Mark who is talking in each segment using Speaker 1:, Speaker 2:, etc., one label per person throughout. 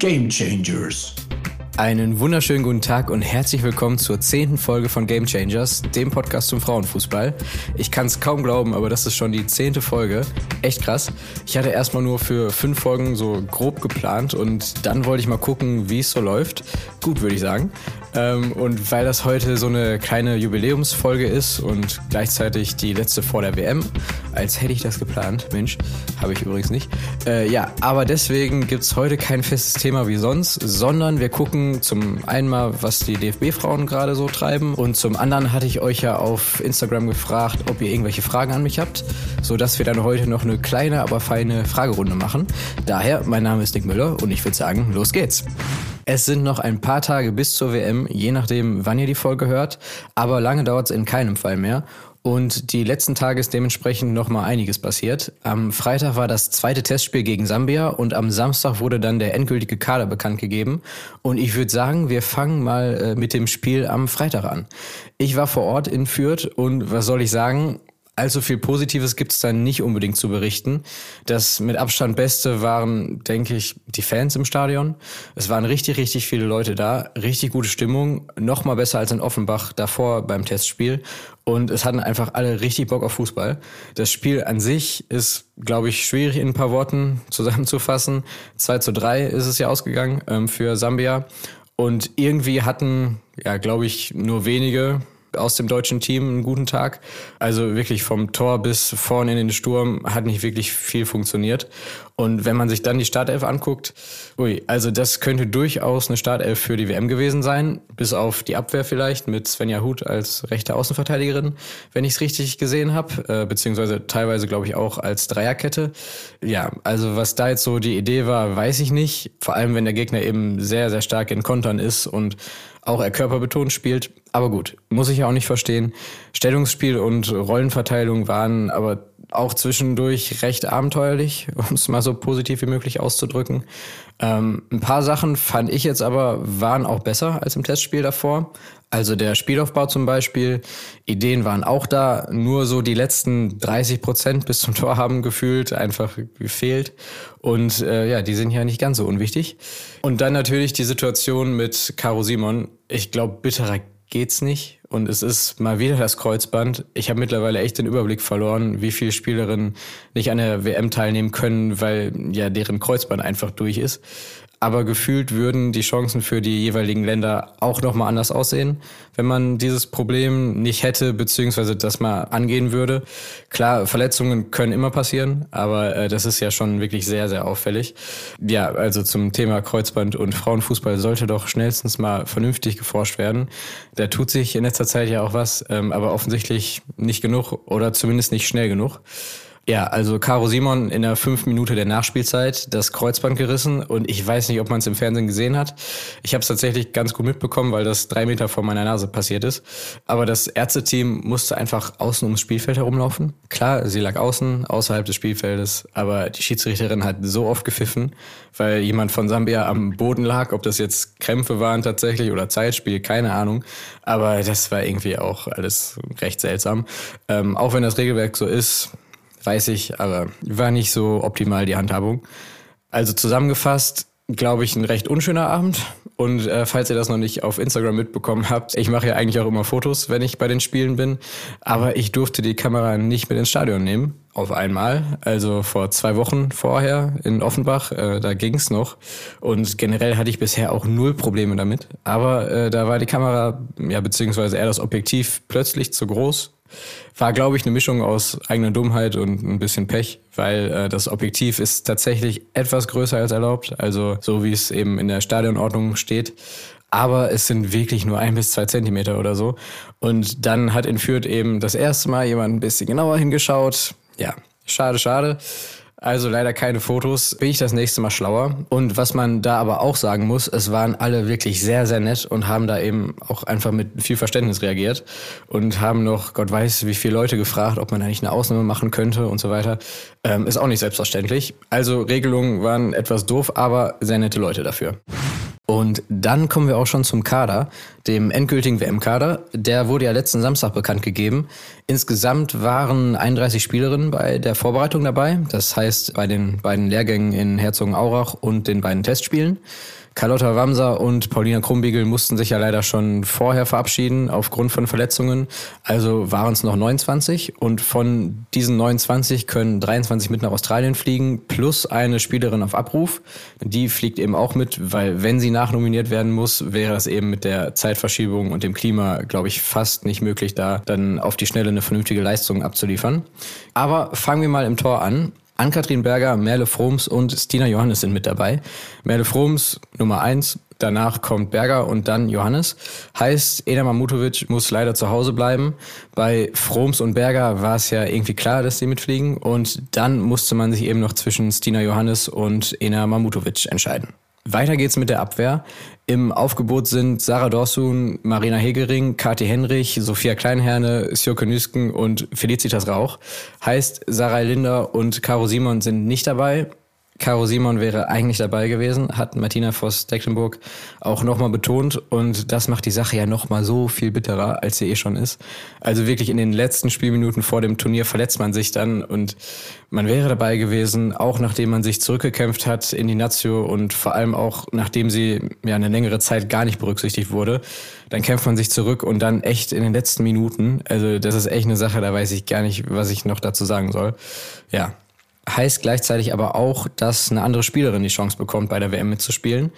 Speaker 1: Game Changers.
Speaker 2: Einen wunderschönen guten Tag und herzlich willkommen zur zehnten Folge von Game Changers, dem Podcast zum Frauenfußball. Ich kann es kaum glauben, aber das ist schon die zehnte Folge. Echt krass. Ich hatte erstmal nur für fünf Folgen so grob geplant und dann wollte ich mal gucken, wie es so läuft. Gut, würde ich sagen. Ähm, und weil das heute so eine kleine Jubiläumsfolge ist und gleichzeitig die letzte vor der WM, als hätte ich das geplant, Mensch, habe ich übrigens nicht. Äh, ja, aber deswegen gibt's heute kein festes Thema wie sonst, sondern wir gucken zum einen mal, was die DFB-Frauen gerade so treiben und zum anderen hatte ich euch ja auf Instagram gefragt, ob ihr irgendwelche Fragen an mich habt, so dass wir dann heute noch eine kleine, aber feine Fragerunde machen. Daher, mein Name ist Nick Müller und ich würde sagen, los geht's. Es sind noch ein paar Tage bis zur WM, je nachdem, wann ihr die Folge hört, aber lange dauert es in keinem Fall mehr. Und die letzten Tage ist dementsprechend noch mal einiges passiert. Am Freitag war das zweite Testspiel gegen Sambia und am Samstag wurde dann der endgültige Kader bekannt gegeben. Und ich würde sagen, wir fangen mal äh, mit dem Spiel am Freitag an. Ich war vor Ort in Fürth und was soll ich sagen? Allzu viel Positives gibt es da nicht unbedingt zu berichten. Das mit Abstand Beste waren, denke ich, die Fans im Stadion. Es waren richtig, richtig viele Leute da, richtig gute Stimmung, noch mal besser als in Offenbach davor beim Testspiel. Und es hatten einfach alle richtig Bock auf Fußball. Das Spiel an sich ist, glaube ich, schwierig in ein paar Worten zusammenzufassen. 2 zu 3 ist es ja ausgegangen ähm, für Sambia. Und irgendwie hatten, ja, glaube ich, nur wenige aus dem deutschen Team einen guten Tag. Also wirklich vom Tor bis vorne in den Sturm hat nicht wirklich viel funktioniert. Und wenn man sich dann die Startelf anguckt, ui, also das könnte durchaus eine Startelf für die WM gewesen sein, bis auf die Abwehr vielleicht mit Svenja Huth als rechte Außenverteidigerin, wenn ich es richtig gesehen habe, äh, beziehungsweise teilweise glaube ich auch als Dreierkette. Ja, also was da jetzt so die Idee war, weiß ich nicht. Vor allem, wenn der Gegner eben sehr, sehr stark in Kontern ist und auch er körperbetont spielt. Aber gut, muss ich ja auch nicht verstehen. Stellungsspiel und Rollenverteilung waren aber auch zwischendurch recht abenteuerlich, um es mal so positiv wie möglich auszudrücken. Ähm, ein paar Sachen fand ich jetzt aber waren auch besser als im Testspiel davor. Also der Spielaufbau zum Beispiel, Ideen waren auch da, nur so die letzten 30 Prozent bis zum Tor haben gefühlt einfach gefehlt. Und äh, ja, die sind ja nicht ganz so unwichtig. Und dann natürlich die Situation mit Caro Simon. Ich glaube, bitterer geht's nicht. Und es ist mal wieder das Kreuzband. Ich habe mittlerweile echt den Überblick verloren, wie viele Spielerinnen nicht an der WM teilnehmen können, weil ja deren Kreuzband einfach durch ist aber gefühlt würden die Chancen für die jeweiligen Länder auch nochmal anders aussehen, wenn man dieses Problem nicht hätte, beziehungsweise das mal angehen würde. Klar, Verletzungen können immer passieren, aber äh, das ist ja schon wirklich sehr, sehr auffällig. Ja, also zum Thema Kreuzband und Frauenfußball sollte doch schnellstens mal vernünftig geforscht werden. Da tut sich in letzter Zeit ja auch was, ähm, aber offensichtlich nicht genug oder zumindest nicht schnell genug. Ja, also Caro Simon in der fünf Minute der Nachspielzeit das Kreuzband gerissen und ich weiß nicht, ob man es im Fernsehen gesehen hat. Ich habe es tatsächlich ganz gut mitbekommen, weil das drei Meter vor meiner Nase passiert ist. Aber das Ärzteteam musste einfach außen ums Spielfeld herumlaufen. Klar, sie lag außen, außerhalb des Spielfeldes, aber die Schiedsrichterin hat so oft gepfiffen, weil jemand von Sambia am Boden lag, ob das jetzt Krämpfe waren tatsächlich oder Zeitspiel, keine Ahnung. Aber das war irgendwie auch alles recht seltsam. Ähm, auch wenn das Regelwerk so ist, weiß ich, aber war nicht so optimal die Handhabung. Also zusammengefasst, glaube ich, ein recht unschöner Abend. Und äh, falls ihr das noch nicht auf Instagram mitbekommen habt, ich mache ja eigentlich auch immer Fotos, wenn ich bei den Spielen bin. Aber ich durfte die Kamera nicht mit ins Stadion nehmen. Auf einmal. Also vor zwei Wochen vorher in Offenbach, äh, da ging's noch. Und generell hatte ich bisher auch null Probleme damit. Aber äh, da war die Kamera, ja, beziehungsweise eher das Objektiv plötzlich zu groß war, glaube ich, eine Mischung aus eigener Dummheit und ein bisschen Pech, weil äh, das Objektiv ist tatsächlich etwas größer als erlaubt, also so wie es eben in der Stadionordnung steht. Aber es sind wirklich nur ein bis zwei Zentimeter oder so. Und dann hat in Fürth eben das erste Mal jemand ein bisschen genauer hingeschaut. Ja, schade, schade. Also leider keine Fotos. Bin ich das nächste Mal schlauer. Und was man da aber auch sagen muss, es waren alle wirklich sehr, sehr nett und haben da eben auch einfach mit viel Verständnis reagiert und haben noch, Gott weiß, wie viele Leute gefragt, ob man eigentlich eine Ausnahme machen könnte und so weiter. Ähm, ist auch nicht selbstverständlich. Also Regelungen waren etwas doof, aber sehr nette Leute dafür. Und dann kommen wir auch schon zum Kader, dem endgültigen WM-Kader. Der wurde ja letzten Samstag bekannt gegeben. Insgesamt waren 31 Spielerinnen bei der Vorbereitung dabei. Das heißt bei den beiden Lehrgängen in Herzogenaurach und den beiden Testspielen. Carlotta Wamser und Paulina Krumbiegel mussten sich ja leider schon vorher verabschieden aufgrund von Verletzungen. Also waren es noch 29 und von diesen 29 können 23 mit nach Australien fliegen plus eine Spielerin auf Abruf. Die fliegt eben auch mit, weil wenn sie nachnominiert werden muss, wäre das eben mit der Zeitverschiebung und dem Klima, glaube ich, fast nicht möglich, da dann auf die Schnelle eine vernünftige Leistung abzuliefern. Aber fangen wir mal im Tor an. Ann-Kathrin Berger, Merle Froms und Stina Johannes sind mit dabei. Merle Froms Nummer eins, danach kommt Berger und dann Johannes. Heißt, Ena Mamutovic muss leider zu Hause bleiben. Bei Froms und Berger war es ja irgendwie klar, dass sie mitfliegen. Und dann musste man sich eben noch zwischen Stina Johannes und Ena Mamutovic entscheiden. Weiter geht's mit der Abwehr. Im Aufgebot sind Sarah Dorsun, Marina Hegering, Kati Henrich, Sophia Kleinherne, Sjoke Nüsken und Felicitas Rauch. Heißt, Sarah Linder und Caro Simon sind nicht dabei. Caro Simon wäre eigentlich dabei gewesen, hat Martina Voss-Decklenburg auch nochmal betont. Und das macht die Sache ja nochmal so viel bitterer, als sie eh schon ist. Also wirklich in den letzten Spielminuten vor dem Turnier verletzt man sich dann. Und man wäre dabei gewesen, auch nachdem man sich zurückgekämpft hat in die Nazio und vor allem auch nachdem sie ja eine längere Zeit gar nicht berücksichtigt wurde, dann kämpft man sich zurück und dann echt in den letzten Minuten, also das ist echt eine Sache, da weiß ich gar nicht, was ich noch dazu sagen soll. Ja, heißt gleichzeitig aber auch, dass eine andere Spielerin die Chance bekommt, bei der WM mitzuspielen.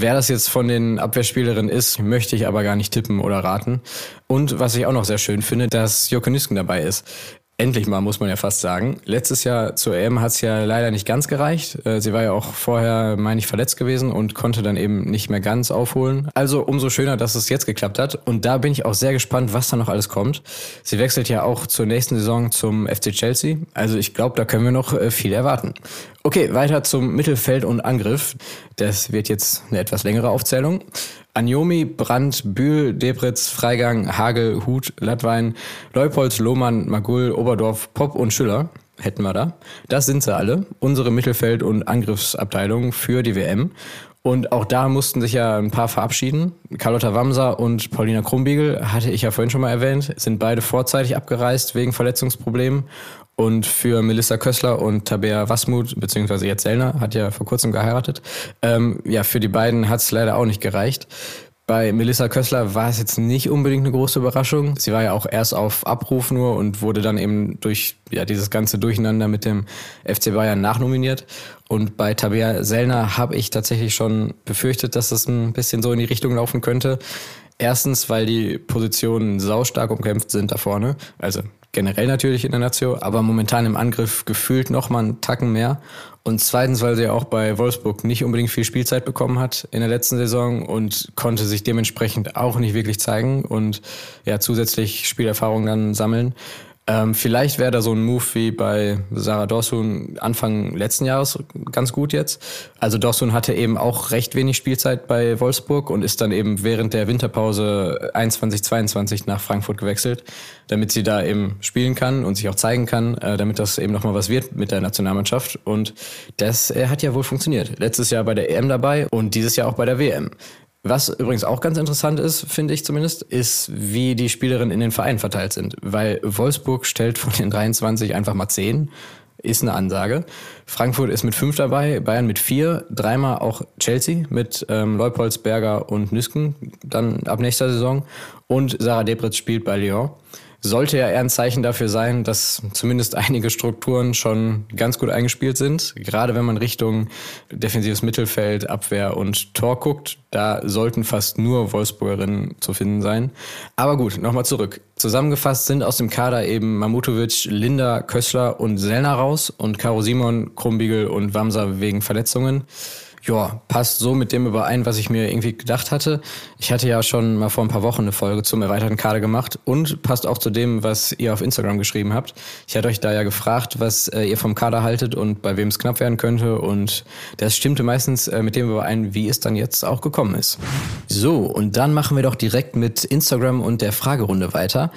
Speaker 2: Wer das jetzt von den Abwehrspielerinnen ist, möchte ich aber gar nicht tippen oder raten. Und was ich auch noch sehr schön finde, dass Joko Nüsken dabei ist. Endlich mal, muss man ja fast sagen. Letztes Jahr zur EM hat es ja leider nicht ganz gereicht. Äh, sie war ja auch vorher, meine ich, verletzt gewesen und konnte dann eben nicht mehr ganz aufholen. Also umso schöner, dass es jetzt geklappt hat. Und da bin ich auch sehr gespannt, was da noch alles kommt. Sie wechselt ja auch zur nächsten Saison zum FC Chelsea. Also ich glaube, da können wir noch äh, viel erwarten. Okay, weiter zum Mittelfeld und Angriff. Das wird jetzt eine etwas längere Aufzählung. Anjomi, Brandt, Bühl, Debritz, Freigang, Hagel, Hut, Lattwein, Leupolz, Lohmann, Magul, Oberdorf, Popp und Schüller hätten wir da. Das sind sie alle, unsere Mittelfeld- und Angriffsabteilung für die WM. Und auch da mussten sich ja ein paar verabschieden. Carlotta Wamser und Paulina Krumbiegel, hatte ich ja vorhin schon mal erwähnt, sind beide vorzeitig abgereist wegen Verletzungsproblemen. Und für Melissa Kössler und Tabea Wasmut, beziehungsweise jetzt Sellner, hat ja vor kurzem geheiratet, ähm, ja, für die beiden hat es leider auch nicht gereicht. Bei Melissa Kössler war es jetzt nicht unbedingt eine große Überraschung. Sie war ja auch erst auf Abruf nur und wurde dann eben durch ja, dieses ganze Durcheinander mit dem FC Bayern nachnominiert. Und bei Tabea Sellner habe ich tatsächlich schon befürchtet, dass das ein bisschen so in die Richtung laufen könnte. Erstens, weil die Positionen saustark umkämpft sind da vorne. Also generell natürlich in der Nazio, aber momentan im Angriff gefühlt noch mal einen Tacken mehr. Und zweitens, weil sie ja auch bei Wolfsburg nicht unbedingt viel Spielzeit bekommen hat in der letzten Saison und konnte sich dementsprechend auch nicht wirklich zeigen und ja zusätzlich Spielerfahrung dann sammeln. Ähm, vielleicht wäre da so ein Move wie bei Sarah Dorsun Anfang letzten Jahres ganz gut jetzt. Also Dorsun hatte eben auch recht wenig Spielzeit bei Wolfsburg und ist dann eben während der Winterpause 21, 22 nach Frankfurt gewechselt, damit sie da eben spielen kann und sich auch zeigen kann, äh, damit das eben nochmal was wird mit der Nationalmannschaft. Und das äh, hat ja wohl funktioniert. Letztes Jahr bei der EM dabei und dieses Jahr auch bei der WM. Was übrigens auch ganz interessant ist, finde ich zumindest, ist, wie die Spielerinnen in den Vereinen verteilt sind. Weil Wolfsburg stellt von den 23 einfach mal 10. Ist eine Ansage. Frankfurt ist mit 5 dabei, Bayern mit 4, dreimal auch Chelsea mit ähm, Leupolz, Berger und Nüsken dann ab nächster Saison. Und Sarah Debritz spielt bei Lyon sollte ja eher ein Zeichen dafür sein, dass zumindest einige Strukturen schon ganz gut eingespielt sind. Gerade wenn man Richtung defensives Mittelfeld, Abwehr und Tor guckt, da sollten fast nur Wolfsburgerinnen zu finden sein. Aber gut, nochmal zurück. Zusammengefasst sind aus dem Kader eben Mamutovic, Linda, Kössler und Sellner raus und Caro Simon, Krumbiegel und Wamser wegen Verletzungen ja, passt so mit dem überein, was ich mir irgendwie gedacht hatte. Ich hatte ja schon mal vor ein paar Wochen eine Folge zum erweiterten Kader gemacht und passt auch zu dem, was ihr auf Instagram geschrieben habt. Ich hatte euch da ja gefragt, was äh, ihr vom Kader haltet und bei wem es knapp werden könnte und das stimmte meistens äh, mit dem überein, wie es dann jetzt auch gekommen ist. So, und dann machen wir doch direkt mit Instagram und der Fragerunde weiter.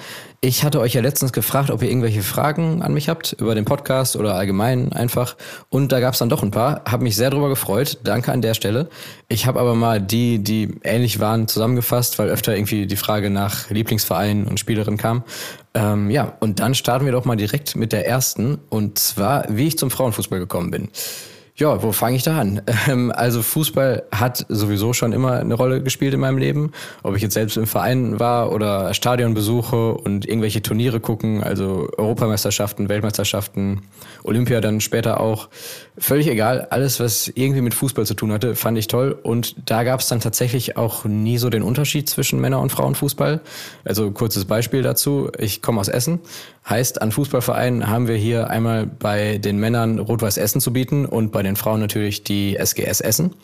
Speaker 2: Ich hatte euch ja letztens gefragt, ob ihr irgendwelche Fragen an mich habt über den Podcast oder allgemein einfach. Und da gab es dann doch ein paar. Hab mich sehr drüber gefreut. Danke an der Stelle. Ich habe aber mal die, die ähnlich waren, zusammengefasst, weil öfter irgendwie die Frage nach Lieblingsvereinen und Spielerin kam. Ähm, ja, und dann starten wir doch mal direkt mit der ersten. Und zwar, wie ich zum Frauenfußball gekommen bin. Ja, wo fange ich da an? Ähm, also Fußball hat sowieso schon immer eine Rolle gespielt in meinem Leben. Ob ich jetzt selbst im Verein war oder Stadion besuche und irgendwelche Turniere gucken, also Europameisterschaften, Weltmeisterschaften, Olympia dann später auch. Völlig egal, alles, was irgendwie mit Fußball zu tun hatte, fand ich toll. Und da gab es dann tatsächlich auch nie so den Unterschied zwischen Männer- und Frauenfußball. Also kurzes Beispiel dazu. Ich komme aus Essen. Heißt, an Fußballvereinen haben wir hier einmal bei den Männern Rot-Weiß Essen zu bieten und bei den den Frauen natürlich die SGS Essen.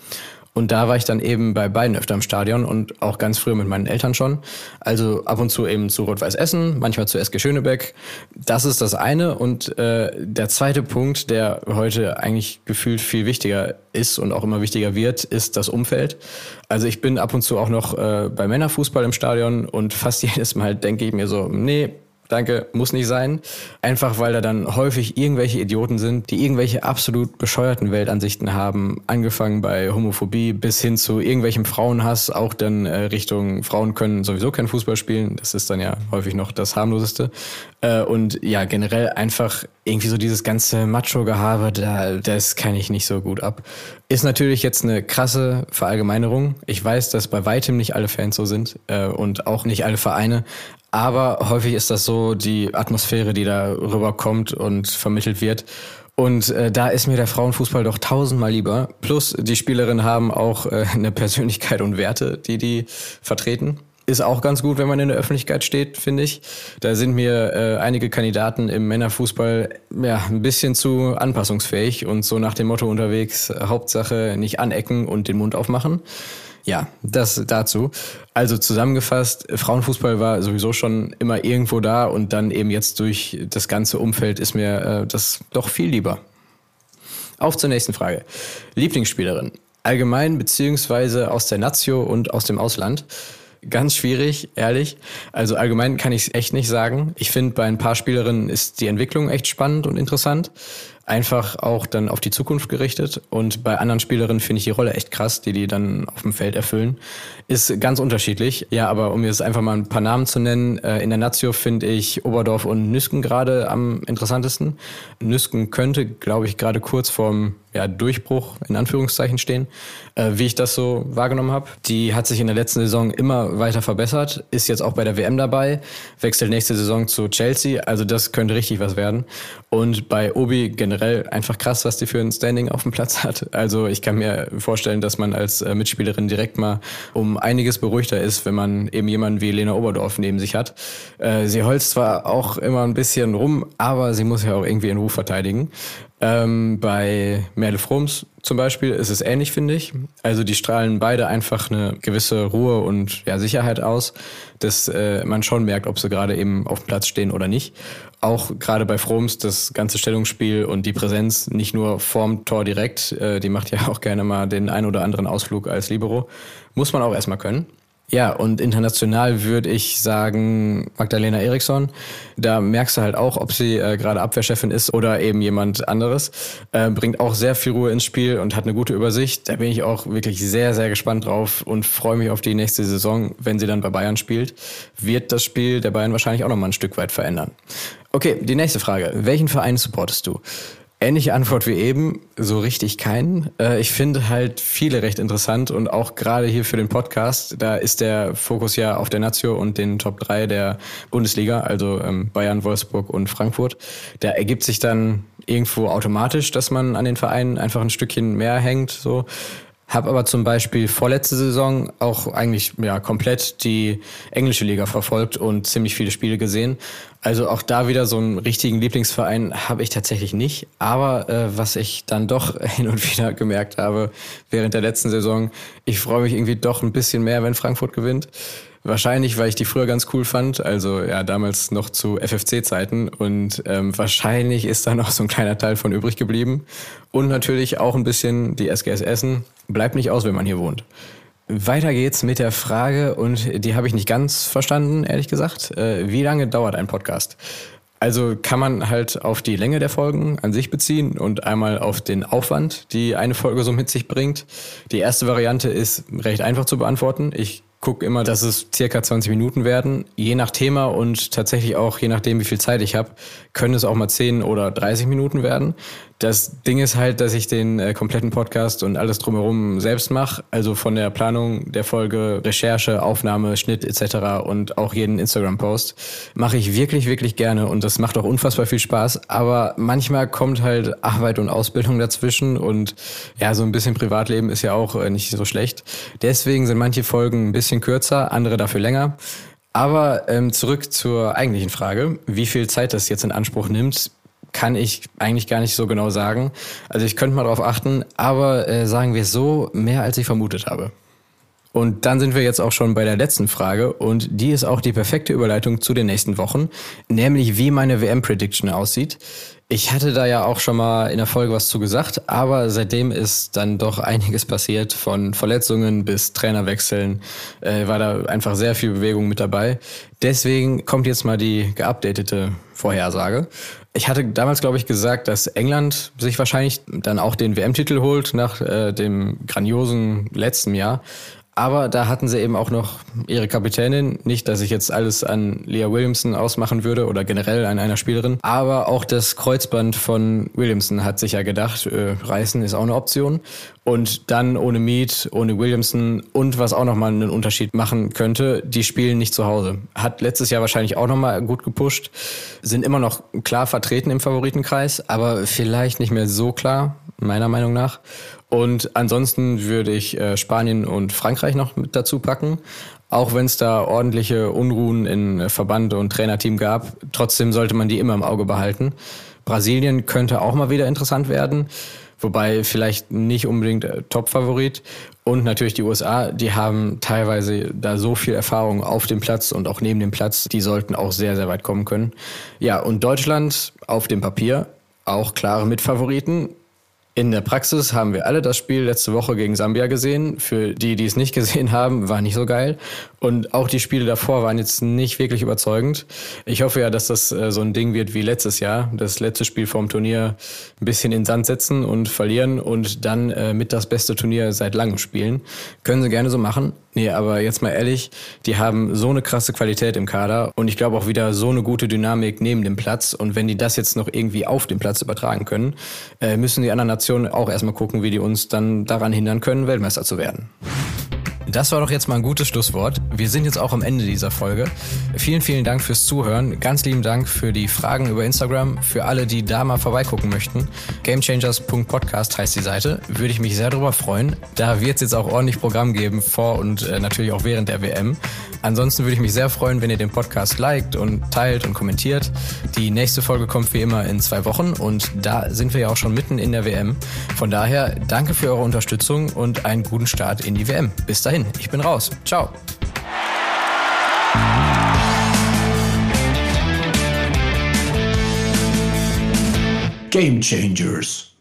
Speaker 2: Und da war ich dann eben bei beiden öfter im Stadion und auch ganz früh mit meinen Eltern schon. Also ab und zu eben zu Rot-Weiß Essen, manchmal zu SG Schönebeck. Das ist das eine. Und äh, der zweite Punkt, der heute eigentlich gefühlt viel wichtiger ist und auch immer wichtiger wird, ist das Umfeld. Also ich bin ab und zu auch noch äh, bei Männerfußball im Stadion und fast jedes Mal denke ich mir so, nee, Danke, muss nicht sein. Einfach weil da dann häufig irgendwelche Idioten sind, die irgendwelche absolut bescheuerten Weltansichten haben, angefangen bei Homophobie bis hin zu irgendwelchem Frauenhass, auch dann äh, Richtung Frauen können sowieso kein Fußball spielen. Das ist dann ja häufig noch das harmloseste. Äh, und ja, generell einfach irgendwie so dieses ganze Macho-Gehabe, da, das kann ich nicht so gut ab. Ist natürlich jetzt eine krasse Verallgemeinerung. Ich weiß, dass bei weitem nicht alle Fans so sind äh, und auch nicht alle Vereine. Aber häufig ist das so die Atmosphäre, die da rüberkommt und vermittelt wird. Und äh, da ist mir der Frauenfußball doch tausendmal lieber. Plus die Spielerinnen haben auch äh, eine Persönlichkeit und Werte, die die vertreten. Ist auch ganz gut, wenn man in der Öffentlichkeit steht, finde ich. Da sind mir äh, einige Kandidaten im Männerfußball ja ein bisschen zu anpassungsfähig und so nach dem Motto unterwegs, Hauptsache nicht anecken und den Mund aufmachen. Ja, das dazu. Also zusammengefasst, Frauenfußball war sowieso schon immer irgendwo da und dann eben jetzt durch das ganze Umfeld ist mir äh, das doch viel lieber. Auf zur nächsten Frage. Lieblingsspielerin. Allgemein beziehungsweise aus der Nazio und aus dem Ausland. Ganz schwierig, ehrlich. Also allgemein kann ich es echt nicht sagen. Ich finde, bei ein paar Spielerinnen ist die Entwicklung echt spannend und interessant einfach auch dann auf die Zukunft gerichtet. Und bei anderen Spielerinnen finde ich die Rolle echt krass, die die dann auf dem Feld erfüllen. Ist ganz unterschiedlich. Ja, aber um jetzt einfach mal ein paar Namen zu nennen, äh, in der Nazio finde ich Oberdorf und Nüsken gerade am interessantesten. Nüsken könnte, glaube ich, gerade kurz vorm ja, Durchbruch in Anführungszeichen stehen, äh, wie ich das so wahrgenommen habe. Die hat sich in der letzten Saison immer weiter verbessert, ist jetzt auch bei der WM dabei, wechselt nächste Saison zu Chelsea, also das könnte richtig was werden. Und bei Obi generell einfach krass, was die für ein Standing auf dem Platz hat. Also ich kann mir vorstellen, dass man als äh, Mitspielerin direkt mal um einiges beruhigter ist, wenn man eben jemanden wie Lena Oberdorf neben sich hat. Äh, sie holzt zwar auch immer ein bisschen rum, aber sie muss ja auch irgendwie ihren Ruf verteidigen. Ähm, bei Merle Froms zum Beispiel ist es ähnlich, finde ich. Also die strahlen beide einfach eine gewisse Ruhe und ja, Sicherheit aus, dass äh, man schon merkt, ob sie gerade eben auf dem Platz stehen oder nicht. Auch gerade bei Froms das ganze Stellungsspiel und die Präsenz nicht nur vorm Tor direkt, äh, die macht ja auch gerne mal den ein oder anderen Ausflug als Libero, muss man auch erstmal können. Ja, und international würde ich sagen Magdalena Eriksson. Da merkst du halt auch, ob sie äh, gerade Abwehrchefin ist oder eben jemand anderes. Äh, bringt auch sehr viel Ruhe ins Spiel und hat eine gute Übersicht. Da bin ich auch wirklich sehr, sehr gespannt drauf und freue mich auf die nächste Saison, wenn sie dann bei Bayern spielt. Wird das Spiel der Bayern wahrscheinlich auch nochmal ein Stück weit verändern. Okay, die nächste Frage. Welchen Verein supportest du? Ähnliche Antwort wie eben, so richtig keinen. Äh, ich finde halt viele recht interessant und auch gerade hier für den Podcast, da ist der Fokus ja auf der Nazio und den Top 3 der Bundesliga, also ähm, Bayern, Wolfsburg und Frankfurt. Da ergibt sich dann irgendwo automatisch, dass man an den Vereinen einfach ein Stückchen mehr hängt, so. Hab aber zum Beispiel vorletzte Saison auch eigentlich ja komplett die englische Liga verfolgt und ziemlich viele Spiele gesehen. Also auch da wieder so einen richtigen Lieblingsverein habe ich tatsächlich nicht. Aber äh, was ich dann doch hin und wieder gemerkt habe während der letzten Saison, ich freue mich irgendwie doch ein bisschen mehr, wenn Frankfurt gewinnt. Wahrscheinlich, weil ich die früher ganz cool fand, also ja, damals noch zu FFC-Zeiten und ähm, wahrscheinlich ist da noch so ein kleiner Teil von übrig geblieben. Und natürlich auch ein bisschen die SGS Essen. Bleibt nicht aus, wenn man hier wohnt. Weiter geht's mit der Frage, und die habe ich nicht ganz verstanden, ehrlich gesagt. Äh, wie lange dauert ein Podcast? Also kann man halt auf die Länge der Folgen an sich beziehen und einmal auf den Aufwand, die eine Folge so mit sich bringt. Die erste Variante ist recht einfach zu beantworten. Ich gucke immer, dass es circa 20 Minuten werden. Je nach Thema und tatsächlich auch je nachdem, wie viel Zeit ich habe, können es auch mal 10 oder 30 Minuten werden. Das Ding ist halt, dass ich den äh, kompletten Podcast und alles drumherum selbst mache. Also von der Planung der Folge, Recherche, Aufnahme, Schnitt etc. und auch jeden Instagram-Post mache ich wirklich, wirklich gerne und das macht auch unfassbar viel Spaß. Aber manchmal kommt halt Arbeit und Ausbildung dazwischen und ja, so ein bisschen Privatleben ist ja auch äh, nicht so schlecht. Deswegen sind manche Folgen ein bisschen kürzer, andere dafür länger. Aber ähm, zurück zur eigentlichen Frage, wie viel Zeit das jetzt in Anspruch nimmt kann ich eigentlich gar nicht so genau sagen. Also ich könnte mal darauf achten, aber äh, sagen wir so, mehr als ich vermutet habe. Und dann sind wir jetzt auch schon bei der letzten Frage und die ist auch die perfekte Überleitung zu den nächsten Wochen, nämlich wie meine WM-Prediction aussieht. Ich hatte da ja auch schon mal in der Folge was zu gesagt, aber seitdem ist dann doch einiges passiert, von Verletzungen bis Trainerwechseln, äh, war da einfach sehr viel Bewegung mit dabei. Deswegen kommt jetzt mal die geupdatete Vorhersage. Ich hatte damals, glaube ich, gesagt, dass England sich wahrscheinlich dann auch den WM-Titel holt nach äh, dem grandiosen letzten Jahr. Aber da hatten sie eben auch noch ihre Kapitänin. Nicht, dass ich jetzt alles an Leah Williamson ausmachen würde oder generell an einer Spielerin. Aber auch das Kreuzband von Williamson hat sich ja gedacht, äh, reißen ist auch eine Option. Und dann ohne Mead, ohne Williamson und was auch nochmal einen Unterschied machen könnte, die spielen nicht zu Hause. Hat letztes Jahr wahrscheinlich auch nochmal gut gepusht. Sind immer noch klar vertreten im Favoritenkreis, aber vielleicht nicht mehr so klar, meiner Meinung nach. Und ansonsten würde ich äh, Spanien und Frankreich noch mit dazu packen. Auch wenn es da ordentliche Unruhen in Verband und Trainerteam gab, trotzdem sollte man die immer im Auge behalten. Brasilien könnte auch mal wieder interessant werden, wobei vielleicht nicht unbedingt äh, Top-Favorit. Und natürlich die USA, die haben teilweise da so viel Erfahrung auf dem Platz und auch neben dem Platz, die sollten auch sehr, sehr weit kommen können. Ja, und Deutschland auf dem Papier auch klare Mitfavoriten. In der Praxis haben wir alle das Spiel letzte Woche gegen Sambia gesehen. Für die, die es nicht gesehen haben, war nicht so geil. Und auch die Spiele davor waren jetzt nicht wirklich überzeugend. Ich hoffe ja, dass das äh, so ein Ding wird wie letztes Jahr. Das letzte Spiel vorm Turnier ein bisschen in Sand setzen und verlieren und dann äh, mit das beste Turnier seit langem spielen. Können sie gerne so machen. Nee, aber jetzt mal ehrlich, die haben so eine krasse Qualität im Kader und ich glaube auch wieder so eine gute Dynamik neben dem Platz. Und wenn die das jetzt noch irgendwie auf dem Platz übertragen können, äh, müssen die anderen Nationen auch erstmal gucken, wie die uns dann daran hindern können, Weltmeister zu werden. Das war doch jetzt mal ein gutes Schlusswort. Wir sind jetzt auch am Ende dieser Folge. Vielen, vielen Dank fürs Zuhören. Ganz lieben Dank für die Fragen über Instagram. Für alle, die da mal vorbeigucken möchten. Gamechangers.podcast heißt die Seite. Würde ich mich sehr darüber freuen. Da wird es jetzt auch ordentlich Programm geben, vor und äh, natürlich auch während der WM. Ansonsten würde ich mich sehr freuen, wenn ihr den Podcast liked und teilt und kommentiert. Die nächste Folge kommt wie immer in zwei Wochen und da sind wir ja auch schon mitten in der WM. Von daher danke für eure Unterstützung und einen guten Start in die WM. Bis dahin dahin. Ich bin raus. Ciao.
Speaker 1: Game Changers.